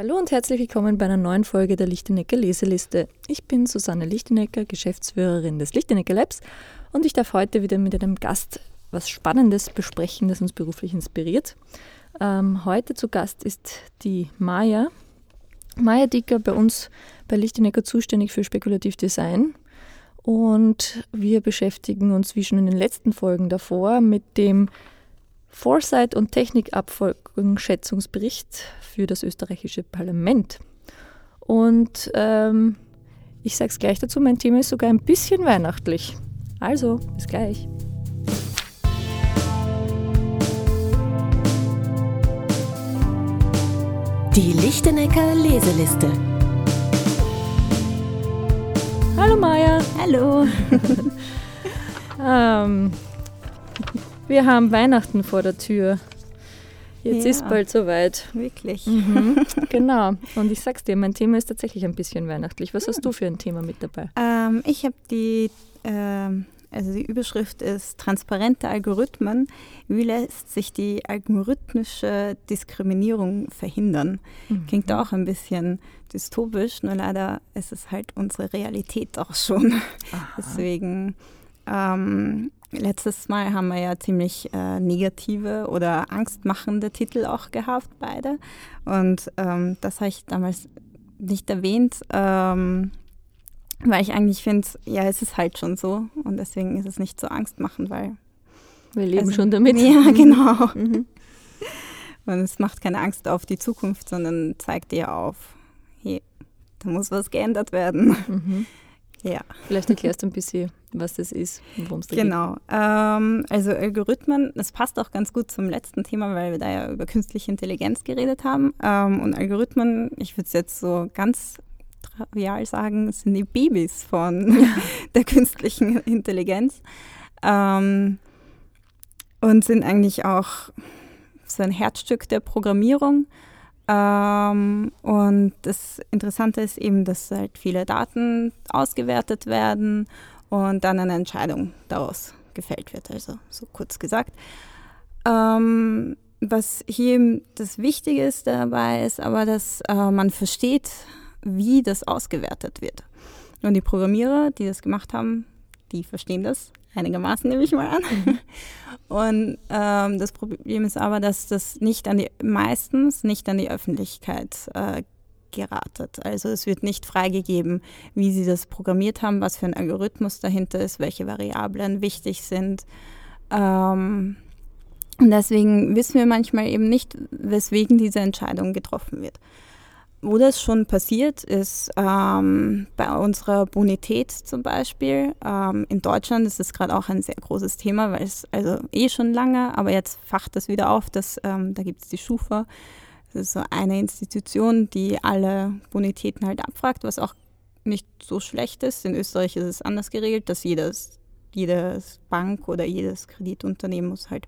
Hallo und herzlich willkommen bei einer neuen Folge der Lichtenecker Leseliste. Ich bin Susanne Lichtenecker, Geschäftsführerin des Lichtenecker Labs und ich darf heute wieder mit einem Gast was Spannendes besprechen, das uns beruflich inspiriert. Ähm, heute zu Gast ist die Maja. Maja Dicker bei uns bei Lichtenecker zuständig für Spekulativ Design. Und wir beschäftigen uns, wie schon in den letzten Folgen davor, mit dem Foresight- und Technikabfolgungsschätzungsbericht für das österreichische Parlament. Und ähm, ich sage es gleich dazu, mein Thema ist sogar ein bisschen weihnachtlich. Also, bis gleich. Die Lichtenecker Leseliste. Hallo Maja. Hallo. ähm, wir haben Weihnachten vor der Tür. Jetzt ja, ist bald soweit. Wirklich. Mhm, genau. Und ich sag's dir, mein Thema ist tatsächlich ein bisschen weihnachtlich. Was hast du für ein Thema mit dabei? Ähm, ich habe die, ähm, also die Überschrift ist Transparente Algorithmen. Wie lässt sich die algorithmische Diskriminierung verhindern? Mhm. Klingt auch ein bisschen dystopisch, nur leider ist es halt unsere Realität auch schon. Aha. Deswegen ähm, Letztes Mal haben wir ja ziemlich äh, negative oder angstmachende Titel auch gehabt, beide. Und ähm, das habe ich damals nicht erwähnt, ähm, weil ich eigentlich finde, ja, es ist halt schon so. Und deswegen ist es nicht so angstmachend, weil. Wir leben also, schon damit. Ja, genau. Mhm. Und es macht keine Angst auf die Zukunft, sondern zeigt dir auf, hey, da muss was geändert werden. Mhm. Ja. Vielleicht erklärst du ein bisschen, was das ist und worum es da genau. geht. Genau. Ähm, also Algorithmen, das passt auch ganz gut zum letzten Thema, weil wir da ja über künstliche Intelligenz geredet haben. Ähm, und Algorithmen, ich würde es jetzt so ganz trivial sagen, sind die Babys von der künstlichen Intelligenz. Ähm, und sind eigentlich auch so ein Herzstück der Programmierung. Ähm, und das Interessante ist eben, dass halt viele Daten ausgewertet werden und dann eine Entscheidung daraus gefällt wird. Also so kurz gesagt. Ähm, was hier das Wichtige ist dabei, ist aber, dass äh, man versteht, wie das ausgewertet wird. Und die Programmierer, die das gemacht haben, die verstehen das einigermaßen, nehme ich mal an. Mhm. Und ähm, das Problem ist aber, dass das nicht an die, meistens nicht an die Öffentlichkeit äh, geratet. Also es wird nicht freigegeben, wie sie das programmiert haben, was für ein Algorithmus dahinter ist, welche Variablen wichtig sind. Ähm, und deswegen wissen wir manchmal eben nicht, weswegen diese Entscheidung getroffen wird. Wo das schon passiert ist, ähm, bei unserer Bonität zum Beispiel. Ähm, in Deutschland ist es gerade auch ein sehr großes Thema, weil es also eh schon lange, aber jetzt facht das wieder auf, dass, ähm, da gibt es die Schufa. Das ist so eine Institution, die alle Bonitäten halt abfragt, was auch nicht so schlecht ist. In Österreich ist es anders geregelt, dass jedes, jedes Bank oder jedes Kreditunternehmen muss halt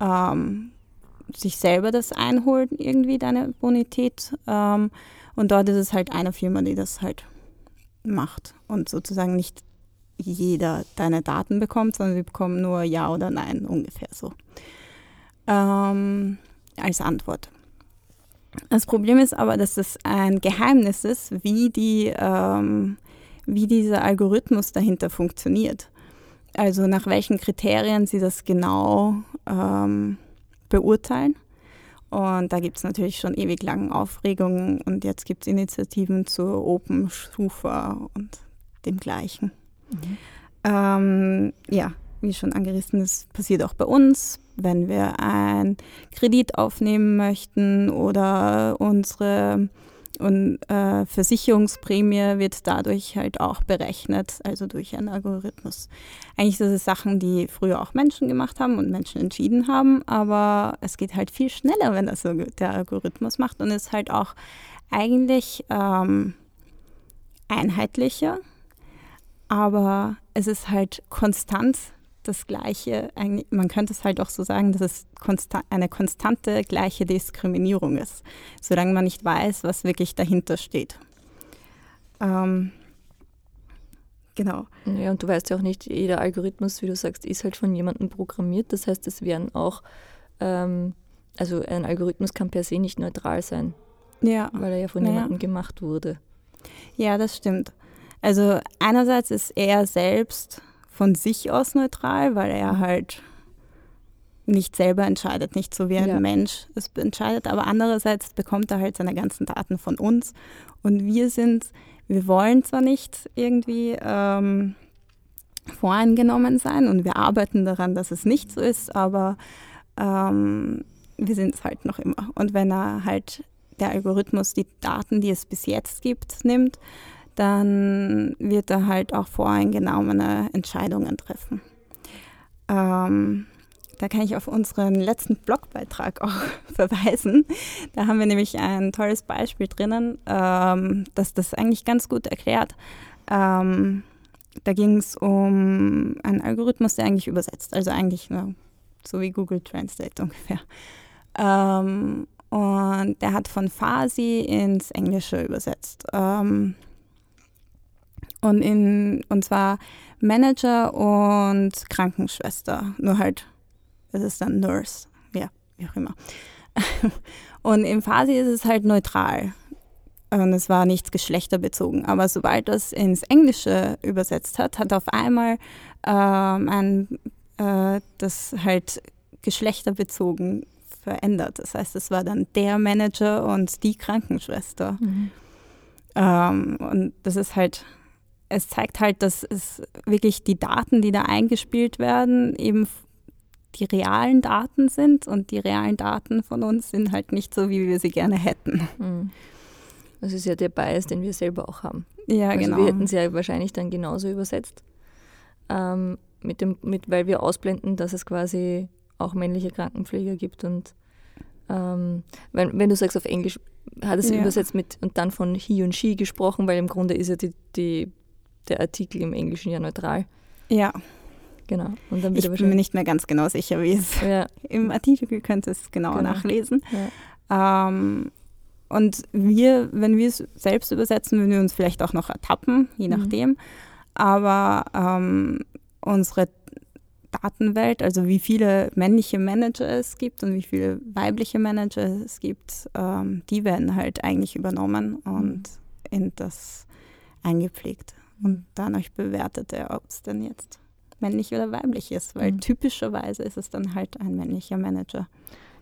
ähm, sich selber das einholen, irgendwie deine Bonität. Ähm, und dort ist es halt eine Firma, die das halt macht und sozusagen nicht jeder deine Daten bekommt, sondern sie bekommen nur Ja oder Nein ungefähr so ähm, als Antwort. Das Problem ist aber, dass es ein Geheimnis ist, wie, die, ähm, wie dieser Algorithmus dahinter funktioniert. Also nach welchen Kriterien sie das genau ähm, beurteilen. Und da gibt es natürlich schon ewig lange Aufregungen und jetzt gibt es Initiativen zur Open Schufa und dem Gleichen. Mhm. Ähm, ja, wie schon angerissen ist, passiert auch bei uns, wenn wir einen Kredit aufnehmen möchten oder unsere und äh, Versicherungsprämie wird dadurch halt auch berechnet, also durch einen Algorithmus. Eigentlich sind es Sachen, die früher auch Menschen gemacht haben und Menschen entschieden haben, aber es geht halt viel schneller, wenn das der Algorithmus macht und ist halt auch eigentlich ähm, einheitlicher, aber es ist halt konstant das gleiche, man könnte es halt auch so sagen, dass es konsta eine konstante gleiche Diskriminierung ist, solange man nicht weiß, was wirklich dahinter steht. Ähm, genau. Ja, und du weißt ja auch nicht, jeder Algorithmus, wie du sagst, ist halt von jemandem programmiert. Das heißt, es werden auch, ähm, also ein Algorithmus kann per se nicht neutral sein. Ja. Weil er ja von ja. jemandem gemacht wurde. Ja, das stimmt. Also einerseits ist er selbst von sich aus neutral, weil er mhm. halt nicht selber entscheidet, nicht so wie ein ja. Mensch es entscheidet, aber andererseits bekommt er halt seine ganzen Daten von uns und wir sind, wir wollen zwar nicht irgendwie ähm, voreingenommen sein und wir arbeiten daran, dass es nicht so ist, aber ähm, wir sind es halt noch immer. Und wenn er halt der Algorithmus die Daten, die es bis jetzt gibt, nimmt, dann wird er halt auch voreingenommene Entscheidungen treffen. Ähm, da kann ich auf unseren letzten Blogbeitrag auch verweisen. Da haben wir nämlich ein tolles Beispiel drinnen, ähm, das das eigentlich ganz gut erklärt. Ähm, da ging es um einen Algorithmus, der eigentlich übersetzt, also eigentlich nur so wie Google Translate ungefähr. Ähm, und der hat von Farsi ins Englische übersetzt. Ähm, und, in, und zwar Manager und Krankenschwester, nur halt das ist dann Nurse, ja, wie auch immer. Und im Farsi ist es halt neutral. Und es war nichts geschlechterbezogen. Aber sobald das ins Englische übersetzt hat, hat auf einmal ähm, ein, äh, das halt geschlechterbezogen verändert. Das heißt, es war dann der Manager und die Krankenschwester. Mhm. Ähm, und das ist halt, es zeigt halt, dass es wirklich die Daten, die da eingespielt werden, eben die realen Daten sind und die realen Daten von uns sind halt nicht so, wie wir sie gerne hätten. Hm. Das ist ja der Bias, den wir selber auch haben. Ja, also genau. Wir hätten sie ja wahrscheinlich dann genauso übersetzt, ähm, mit dem, mit, weil wir ausblenden, dass es quasi auch männliche Krankenpfleger gibt und ähm, wenn, wenn du sagst auf Englisch, hat es ja. übersetzt mit und dann von he und she gesprochen, weil im Grunde ist ja die, die, der Artikel im Englischen ja neutral. Ja. Genau. Und dann ich bin mir nicht mehr ganz genau sicher, wie es ja. im Artikel könnt es genau, genau. nachlesen. Ja. Ähm, und wir, wenn wir es selbst übersetzen, würden wir uns vielleicht auch noch ertappen, je mhm. nachdem. Mhm. Aber ähm, unsere Datenwelt, also wie viele männliche Manager es gibt und wie viele weibliche Manager es gibt, ähm, die werden halt eigentlich übernommen und mhm. in das eingepflegt. Und dann euch bewertet er, ob es denn jetzt männlich oder weiblich ist, weil mhm. typischerweise ist es dann halt ein männlicher Manager.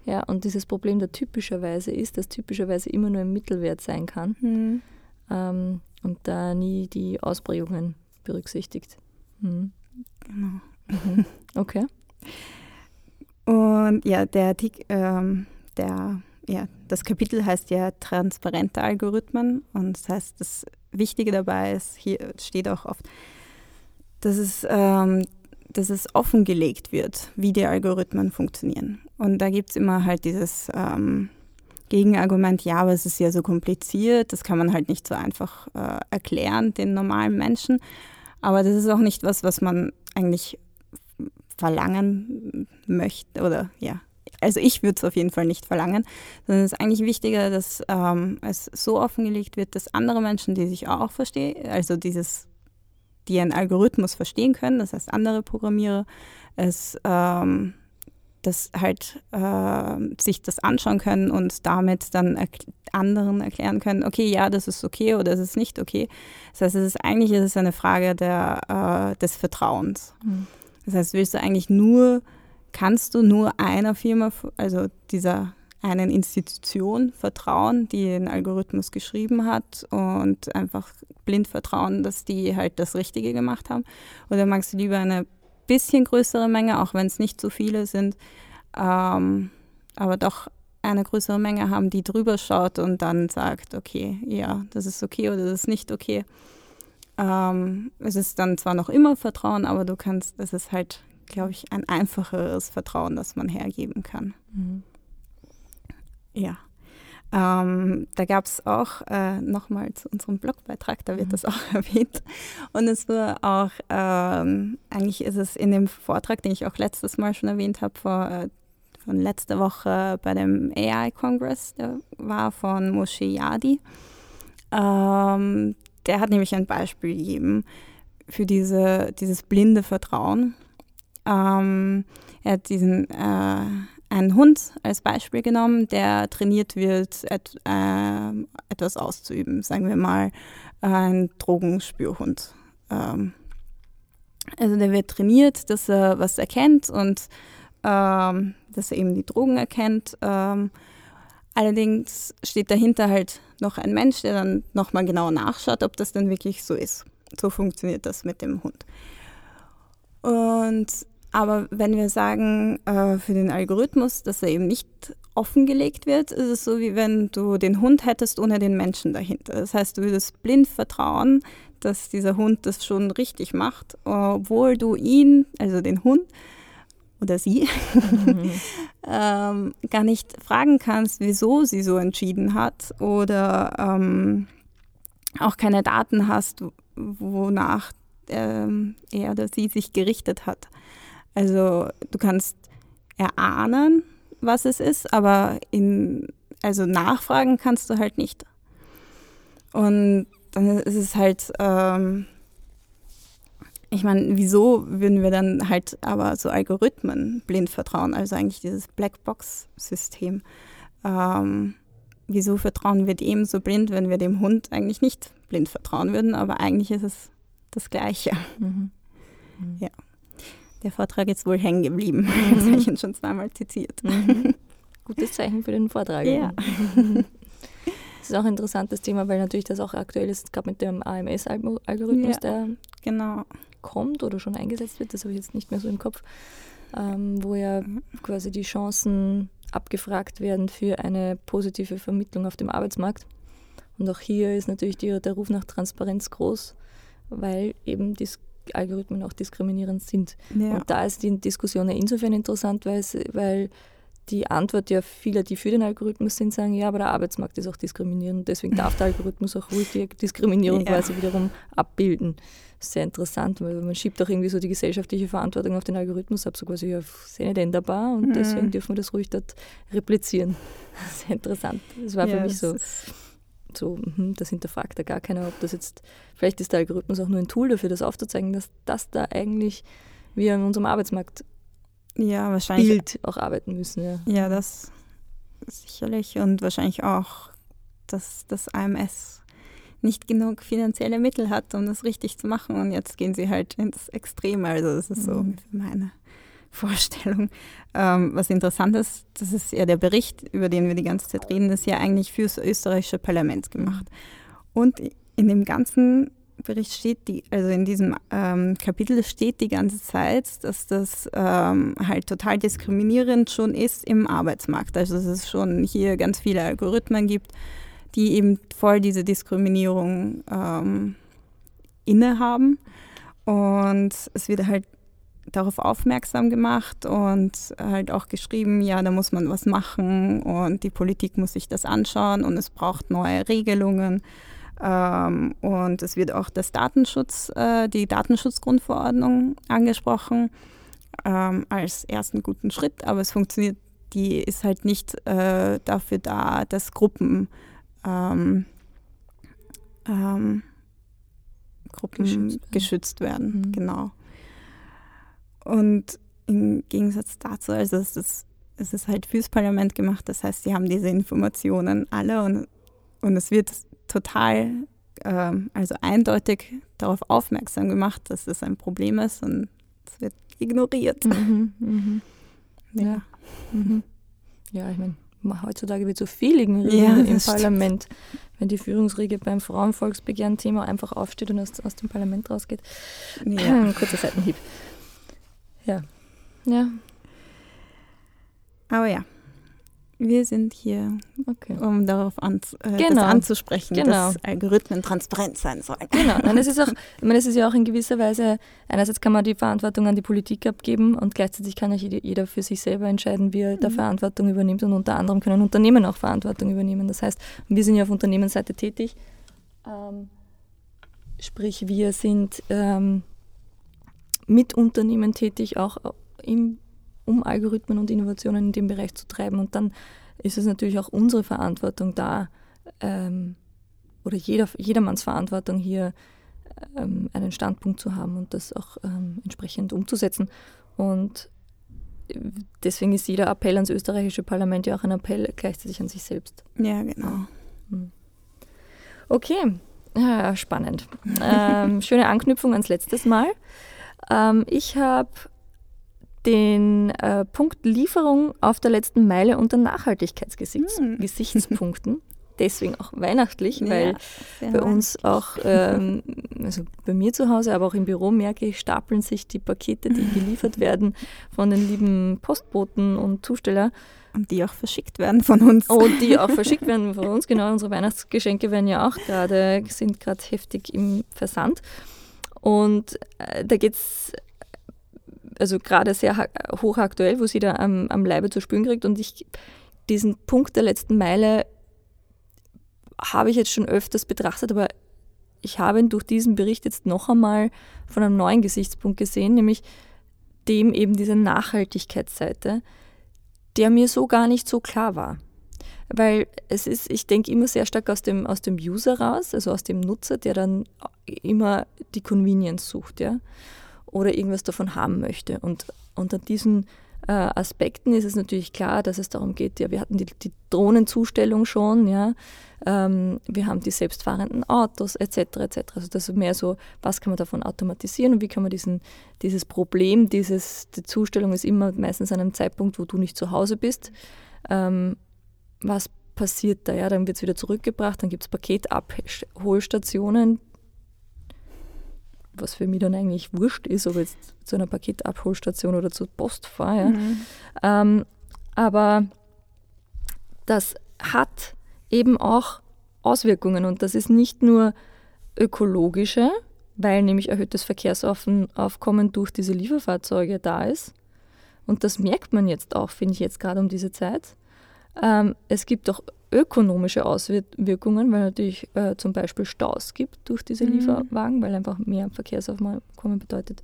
Ja, und dieses Problem der typischerweise ist, dass typischerweise immer nur ein Mittelwert sein kann mhm. ähm, und da nie die Ausprägungen berücksichtigt. Mhm. Genau. Mhm. Okay. Und ja, der, ähm, der, ja, das Kapitel heißt ja transparente Algorithmen und das heißt, das Wichtige dabei ist, hier steht auch oft, dass es, ähm, dass es offengelegt wird, wie die Algorithmen funktionieren. Und da gibt es immer halt dieses ähm, Gegenargument, ja, aber es ist ja so kompliziert, das kann man halt nicht so einfach äh, erklären den normalen Menschen. Aber das ist auch nicht was, was man eigentlich verlangen möchte oder ja. Also ich würde es auf jeden Fall nicht verlangen, sondern es ist eigentlich wichtiger, dass ähm, es so offengelegt wird, dass andere Menschen, die sich auch verstehen, also dieses die einen Algorithmus verstehen können, das heißt andere Programmierer, es ähm, das halt äh, sich das anschauen können und damit dann erk anderen erklären können, okay, ja, das ist okay oder das ist nicht okay. Das heißt, es ist eigentlich ist es eine Frage der, äh, des Vertrauens. Mhm. Das heißt, willst du eigentlich nur, kannst du nur einer Firma, also dieser einen Institution vertrauen, die den Algorithmus geschrieben hat und einfach blind vertrauen, dass die halt das Richtige gemacht haben? Oder magst du lieber eine bisschen größere Menge, auch wenn es nicht so viele sind, ähm, aber doch eine größere Menge haben, die drüber schaut und dann sagt, okay, ja, das ist okay oder das ist nicht okay. Ähm, es ist dann zwar noch immer Vertrauen, aber du kannst, es ist halt, glaube ich, ein einfacheres Vertrauen, das man hergeben kann. Mhm. Ja. Ähm, da gab es auch äh, nochmal zu unserem Blogbeitrag, da wird mhm. das auch erwähnt. Und es war auch, ähm, eigentlich ist es in dem Vortrag, den ich auch letztes Mal schon erwähnt habe, vor, äh, von letzter Woche bei dem AI-Kongress, der war von Moshe Yadi. Ähm, der hat nämlich ein Beispiel gegeben für diese, dieses blinde Vertrauen. Ähm, er hat diesen äh, einen Hund als Beispiel genommen, der trainiert wird, et, äh, etwas auszuüben. Sagen wir mal ein Drogenspürhund. Ähm, also der wird trainiert, dass er was erkennt und ähm, dass er eben die Drogen erkennt. Ähm, allerdings steht dahinter halt noch ein Mensch, der dann nochmal genau nachschaut, ob das denn wirklich so ist. So funktioniert das mit dem Hund. Und aber wenn wir sagen, äh, für den Algorithmus, dass er eben nicht offengelegt wird, ist es so, wie wenn du den Hund hättest ohne den Menschen dahinter. Das heißt, du würdest blind vertrauen, dass dieser Hund das schon richtig macht, obwohl du ihn, also den Hund oder sie, mhm. ähm, gar nicht fragen kannst, wieso sie so entschieden hat oder ähm, auch keine Daten hast, wonach ähm, er oder sie sich gerichtet hat. Also du kannst erahnen, was es ist, aber in, also nachfragen kannst du halt nicht. Und dann ist es halt, ähm, ich meine, wieso würden wir dann halt aber so Algorithmen blind vertrauen? Also eigentlich dieses Blackbox-System. Ähm, wieso vertrauen wir dem so blind, wenn wir dem Hund eigentlich nicht blind vertrauen würden? Aber eigentlich ist es das Gleiche. Mhm. Mhm. Ja. Der Vortrag ist wohl hängen geblieben. Mhm. Jetzt habe ich ihn schon zweimal zitiert. Mhm. Gutes Zeichen für den Vortrag. Ja. Das ist auch ein interessantes Thema, weil natürlich das auch aktuell ist, gerade mit dem AMS-Algorithmus, ja, der genau. kommt oder schon eingesetzt wird, das habe ich jetzt nicht mehr so im Kopf, ähm, wo ja mhm. quasi die Chancen abgefragt werden für eine positive Vermittlung auf dem Arbeitsmarkt. Und auch hier ist natürlich die, der Ruf nach Transparenz groß, weil eben die Algorithmen auch diskriminierend sind. Ja. Und da ist die Diskussion ja insofern interessant, weil, es, weil die Antwort ja vieler, die für den Algorithmus sind, sagen, ja, aber der Arbeitsmarkt ist auch diskriminierend. Deswegen darf der Algorithmus auch ruhig die Diskriminierung ja. quasi wiederum abbilden. Sehr interessant, weil man schiebt auch irgendwie so die gesellschaftliche Verantwortung auf den Algorithmus ab, so quasi, ja, sehr nicht änderbar und mhm. deswegen dürfen wir das ruhig dort replizieren. Sehr interessant. Das war ja, für mich so so, hm, das hinterfragt ja gar keiner, ob das jetzt, vielleicht ist der Algorithmus auch nur ein Tool dafür, das aufzuzeigen, dass das da eigentlich wir in unserem Arbeitsmarkt ja, wahrscheinlich, Bild auch arbeiten müssen. Ja, ja das sicherlich und wahrscheinlich auch, dass das AMS nicht genug finanzielle Mittel hat, um das richtig zu machen und jetzt gehen sie halt ins Extreme, also das ist mhm. so meine Vorstellung. Ähm, was interessant ist, das ist ja der Bericht, über den wir die ganze Zeit reden, ist ja eigentlich fürs österreichische Parlament gemacht. Und in dem ganzen Bericht steht, die, also in diesem ähm, Kapitel steht die ganze Zeit, dass das ähm, halt total diskriminierend schon ist im Arbeitsmarkt. Also dass es schon hier ganz viele Algorithmen gibt, die eben voll diese Diskriminierung ähm, innehaben. Und es wird halt darauf aufmerksam gemacht und halt auch geschrieben, ja, da muss man was machen und die Politik muss sich das anschauen und es braucht neue Regelungen. Ähm, und es wird auch das Datenschutz, äh, die Datenschutzgrundverordnung angesprochen ähm, als ersten guten Schritt, aber es funktioniert, die ist halt nicht äh, dafür da, dass Gruppen ähm, ähm Gruppen geschützt, geschützt werden. Mhm. Genau. Und im Gegensatz dazu, also es ist, es ist halt fürs Parlament gemacht, das heißt, sie haben diese Informationen alle und, und es wird total, ähm, also eindeutig darauf aufmerksam gemacht, dass das ein Problem ist und es wird ignoriert. Mhm, mhm. Ja. Mhm. Ja, ich meine, heutzutage wird so viel ignoriert ja, im Parlament. Stimmt. Wenn die Führungsriege beim Frauenvolksbegehren-Thema einfach aufsteht und aus, aus dem Parlament rausgeht. Ja. Kurzer Seitenhieb. Ja. Ja. Aber ja, wir sind hier, okay. um darauf an, äh, genau. anzusprechen, genau. dass Algorithmen transparent sein sollen. Genau. Nein, es ist auch, ich meine, es ist ja auch in gewisser Weise, einerseits kann man die Verantwortung an die Politik abgeben und gleichzeitig kann auch jeder für sich selber entscheiden, wie er mhm. da Verantwortung übernimmt und unter anderem können Unternehmen auch Verantwortung übernehmen. Das heißt, wir sind ja auf Unternehmensseite tätig, ähm, sprich wir sind ähm, mit Unternehmen tätig, auch im, um Algorithmen und Innovationen in dem Bereich zu treiben. Und dann ist es natürlich auch unsere Verantwortung da, ähm, oder jeder, jedermanns Verantwortung hier ähm, einen Standpunkt zu haben und das auch ähm, entsprechend umzusetzen. Und deswegen ist jeder Appell ans österreichische Parlament ja auch ein Appell gleichzeitig an sich selbst. Ja, genau. Hm. Okay, ja, spannend. ähm, schöne Anknüpfung ans letztes Mal. Ähm, ich habe den äh, Punkt Lieferung auf der letzten Meile unter Nachhaltigkeitsgesichtspunkten. Hm. Deswegen auch weihnachtlich, weil ja, bei uns auch, ähm, also bei mir zu Hause, aber auch im Büro merke ich, stapeln sich die Pakete, die geliefert werden von den lieben Postboten und Zusteller. Und die auch verschickt werden von uns. Und oh, die auch verschickt werden von uns, genau. Unsere Weihnachtsgeschenke werden ja auch gerade, sind gerade heftig im Versand. Und äh, da geht es also gerade sehr hochaktuell, wo sie da am, am Leibe zu spüren kriegt. Und ich diesen Punkt der letzten Meile habe ich jetzt schon öfters betrachtet, aber ich habe ihn durch diesen Bericht jetzt noch einmal von einem neuen Gesichtspunkt gesehen, nämlich dem eben dieser Nachhaltigkeitsseite, der mir so gar nicht so klar war. Weil es ist, ich denke immer sehr stark aus dem, aus dem User raus, also aus dem Nutzer, der dann immer die Convenience sucht, ja oder irgendwas davon haben möchte. Und unter diesen äh, Aspekten ist es natürlich klar, dass es darum geht, ja, wir hatten die, die Drohnenzustellung schon, ja, ähm, wir haben die selbstfahrenden Autos etc. etc. Also das ist mehr so, was kann man davon automatisieren und wie kann man diesen, dieses Problem, dieses, die Zustellung ist immer meistens an einem Zeitpunkt, wo du nicht zu Hause bist. Ähm, was passiert da? Ja, dann wird es wieder zurückgebracht, dann gibt es Paketabholstationen, was für mich dann eigentlich wurscht ist, ob ich jetzt zu einer Paketabholstation oder zur Post fahre. Ja. Mhm. Ähm, aber das hat eben auch Auswirkungen und das ist nicht nur ökologische, weil nämlich erhöhtes Verkehrsaufkommen durch diese Lieferfahrzeuge da ist. Und das merkt man jetzt auch, finde ich jetzt gerade um diese Zeit. Ähm, es gibt auch ökonomische Auswirkungen, weil natürlich äh, zum Beispiel Staus gibt durch diese mhm. Lieferwagen, weil einfach mehr Verkehrsaufkommen bedeutet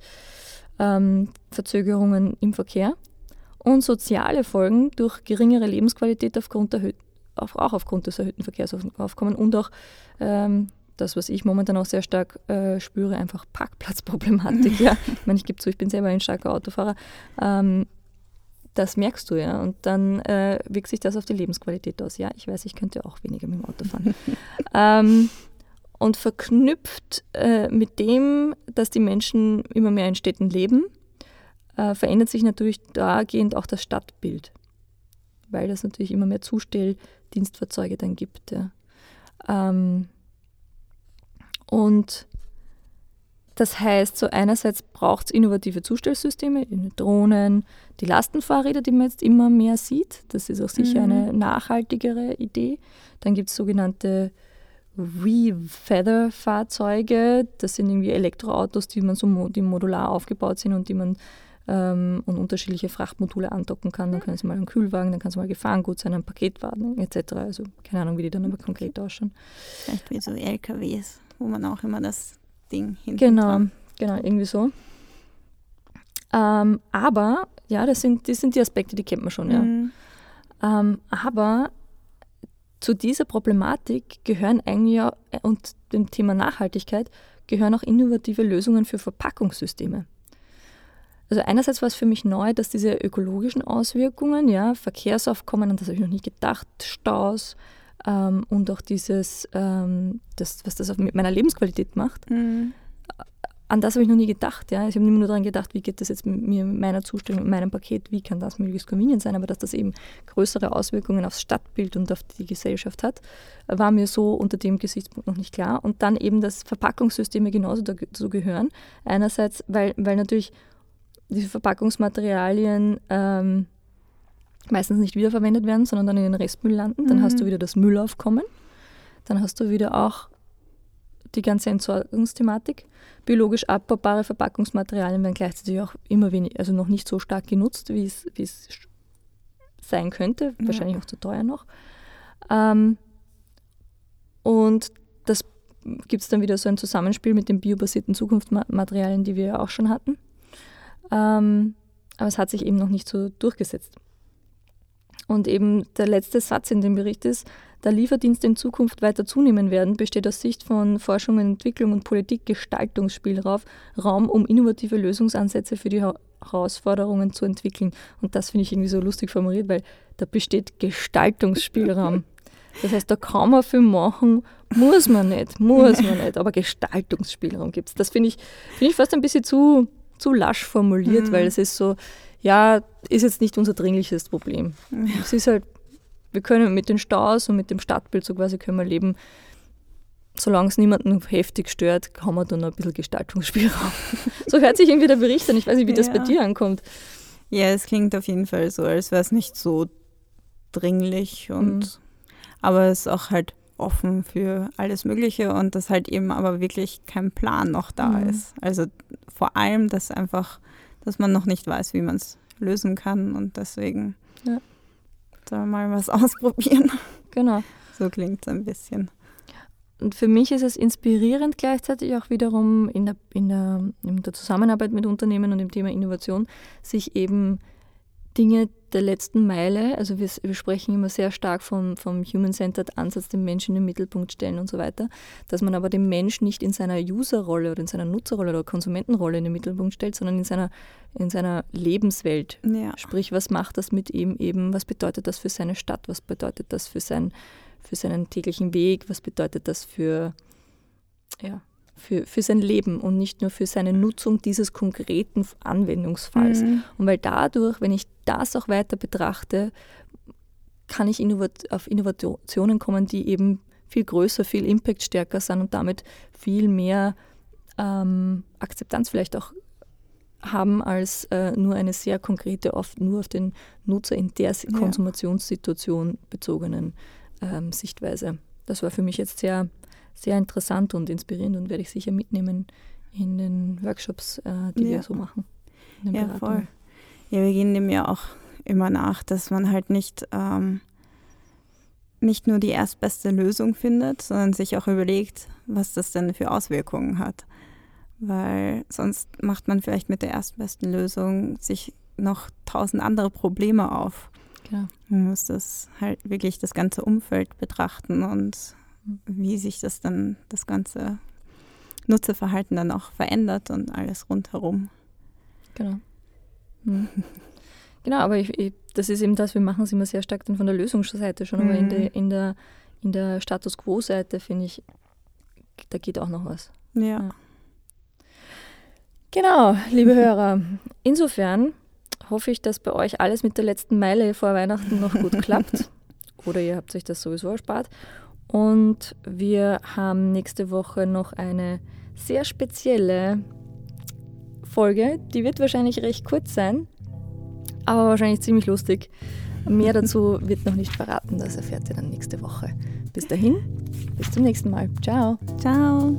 ähm, Verzögerungen im Verkehr. Und soziale Folgen durch geringere Lebensqualität aufgrund erhöht, auch, auch aufgrund des erhöhten Verkehrsaufkommens und auch ähm, das, was ich momentan auch sehr stark äh, spüre, einfach Parkplatzproblematik. ja. Ich meine, ich gebe zu, ich bin selber ein starker Autofahrer. Ähm, das merkst du ja. Und dann äh, wirkt sich das auf die Lebensqualität aus. Ja, ich weiß, ich könnte auch weniger mit dem Auto fahren. ähm, und verknüpft äh, mit dem, dass die Menschen immer mehr in Städten leben, äh, verändert sich natürlich dahingehend auch das Stadtbild. Weil es natürlich immer mehr Zustelldienstfahrzeuge dann gibt. Ja. Ähm, und das heißt, so einerseits braucht es innovative Zustellsysteme, Drohnen, die Lastenfahrräder, die man jetzt immer mehr sieht. Das ist auch sicher mhm. eine nachhaltigere Idee. Dann gibt es sogenannte Re-Feather-Fahrzeuge. Das sind irgendwie Elektroautos, die man so die modular aufgebaut sind und die man ähm, und unterschiedliche Frachtmodule andocken kann. Dann kann es mal ein Kühlwagen, dann kann es mal Gefahrengut sein, ein Paketwagen etc. Also keine Ahnung, wie die dann aber konkret ausschauen. Vielleicht wie so LKWs, wo man auch immer das Ding hinten Genau, dran. genau, irgendwie so. Ähm, aber, ja, das sind, das sind die Aspekte, die kennt man schon, ja. Mhm. Ähm, aber zu dieser Problematik gehören eigentlich ja, und dem Thema Nachhaltigkeit gehören auch innovative Lösungen für Verpackungssysteme. Also einerseits war es für mich neu, dass diese ökologischen Auswirkungen, ja, Verkehrsaufkommen, an das habe ich noch nicht gedacht, Staus, ähm, und auch dieses, ähm, das, was das mit meiner Lebensqualität macht. Mhm. An das habe ich noch nie gedacht. Ja. Ich habe immer nur daran gedacht, wie geht das jetzt mit mir, meiner Zustellung, mit meinem Paket, wie kann das möglichst convenient sein, aber dass das eben größere Auswirkungen aufs Stadtbild und auf die Gesellschaft hat, war mir so unter dem Gesichtspunkt noch nicht klar. Und dann eben, dass Verpackungssysteme genauso dazu gehören. Einerseits, weil, weil natürlich diese Verpackungsmaterialien ähm, meistens nicht wiederverwendet werden, sondern dann in den Restmüll landen. Dann mhm. hast du mhm. wieder das Müllaufkommen. Dann hast du wieder auch die ganze Entsorgungsthematik. Biologisch abbaubare Verpackungsmaterialien werden gleichzeitig auch immer wenig, also noch nicht so stark genutzt, wie es, wie es sein könnte. Ja. Wahrscheinlich auch zu teuer noch. Ähm, und das gibt es dann wieder so ein Zusammenspiel mit den biobasierten Zukunftsmaterialien, die wir ja auch schon hatten. Ähm, aber es hat sich eben noch nicht so durchgesetzt. Und eben der letzte Satz in dem Bericht ist, da Lieferdienste in Zukunft weiter zunehmen werden, besteht aus Sicht von Forschung, Entwicklung und Politik Gestaltungsspielraum, Raum, um innovative Lösungsansätze für die Herausforderungen zu entwickeln. Und das finde ich irgendwie so lustig formuliert, weil da besteht Gestaltungsspielraum. Das heißt, da kann man viel machen, muss man nicht, muss man nicht, aber Gestaltungsspielraum gibt es. Das finde ich, find ich fast ein bisschen zu, zu lasch formuliert, mhm. weil es ist so, ja, ist jetzt nicht unser dringliches Problem. Ja. Es ist halt, wir können mit den Staus und mit dem Stadtbild so quasi können wir leben. Solange es niemanden heftig stört, haben wir dann ein bisschen Gestaltungsspielraum. so hört sich irgendwie der Bericht an. Ich weiß nicht, wie das ja. bei dir ankommt. Ja, es klingt auf jeden Fall so, als wäre es nicht so dringlich und mhm. aber es ist auch halt offen für alles Mögliche und dass halt eben aber wirklich kein Plan noch da mhm. ist. Also vor allem, dass einfach dass man noch nicht weiß, wie man es lösen kann und deswegen ja. soll mal was ausprobieren. Genau. So klingt es ein bisschen. Und für mich ist es inspirierend gleichzeitig auch wiederum in der, in, der, in der Zusammenarbeit mit Unternehmen und im Thema Innovation, sich eben Dinge der letzten Meile, also wir, wir sprechen immer sehr stark vom, vom Human-Centered Ansatz, den Menschen in den Mittelpunkt stellen und so weiter, dass man aber den Mensch nicht in seiner User-Rolle oder in seiner Nutzerrolle oder Konsumentenrolle in den Mittelpunkt stellt, sondern in seiner, in seiner Lebenswelt. Ja. Sprich, was macht das mit ihm eben, was bedeutet das für seine Stadt, was bedeutet das für, sein, für seinen täglichen Weg, was bedeutet das für, ja, für, für sein Leben und nicht nur für seine Nutzung dieses konkreten Anwendungsfalls. Mhm. Und weil dadurch, wenn ich das auch weiter betrachte, kann ich innovat auf Innovationen kommen, die eben viel größer, viel impactstärker sind und damit viel mehr ähm, Akzeptanz vielleicht auch haben als äh, nur eine sehr konkrete, oft nur auf den Nutzer in der ja. Konsumationssituation bezogenen ähm, Sichtweise. Das war für mich jetzt sehr sehr interessant und inspirierend und werde ich sicher mitnehmen in den Workshops, äh, die ja. wir so machen. Ja, voll. Ja, wir gehen dem ja auch immer nach, dass man halt nicht, ähm, nicht nur die erstbeste Lösung findet, sondern sich auch überlegt, was das denn für Auswirkungen hat. Weil sonst macht man vielleicht mit der erstbesten Lösung sich noch tausend andere Probleme auf. Klar. Man muss das halt wirklich das ganze Umfeld betrachten und wie sich das dann, das ganze Nutzerverhalten dann auch verändert und alles rundherum. Genau. Mhm. Genau, aber ich, ich, das ist eben das, wir machen es immer sehr stark dann von der Lösungsseite schon, mhm. aber in der, in der, in der Status Quo-Seite finde ich, da geht auch noch was. Ja. ja. Genau, liebe Hörer. Insofern hoffe ich, dass bei euch alles mit der letzten Meile vor Weihnachten noch gut klappt. Oder ihr habt euch das sowieso erspart. Und wir haben nächste Woche noch eine sehr spezielle Folge. Die wird wahrscheinlich recht kurz sein, aber wahrscheinlich ziemlich lustig. Mehr dazu wird noch nicht verraten, das erfährt ihr dann nächste Woche. Bis dahin, bis zum nächsten Mal. Ciao. Ciao.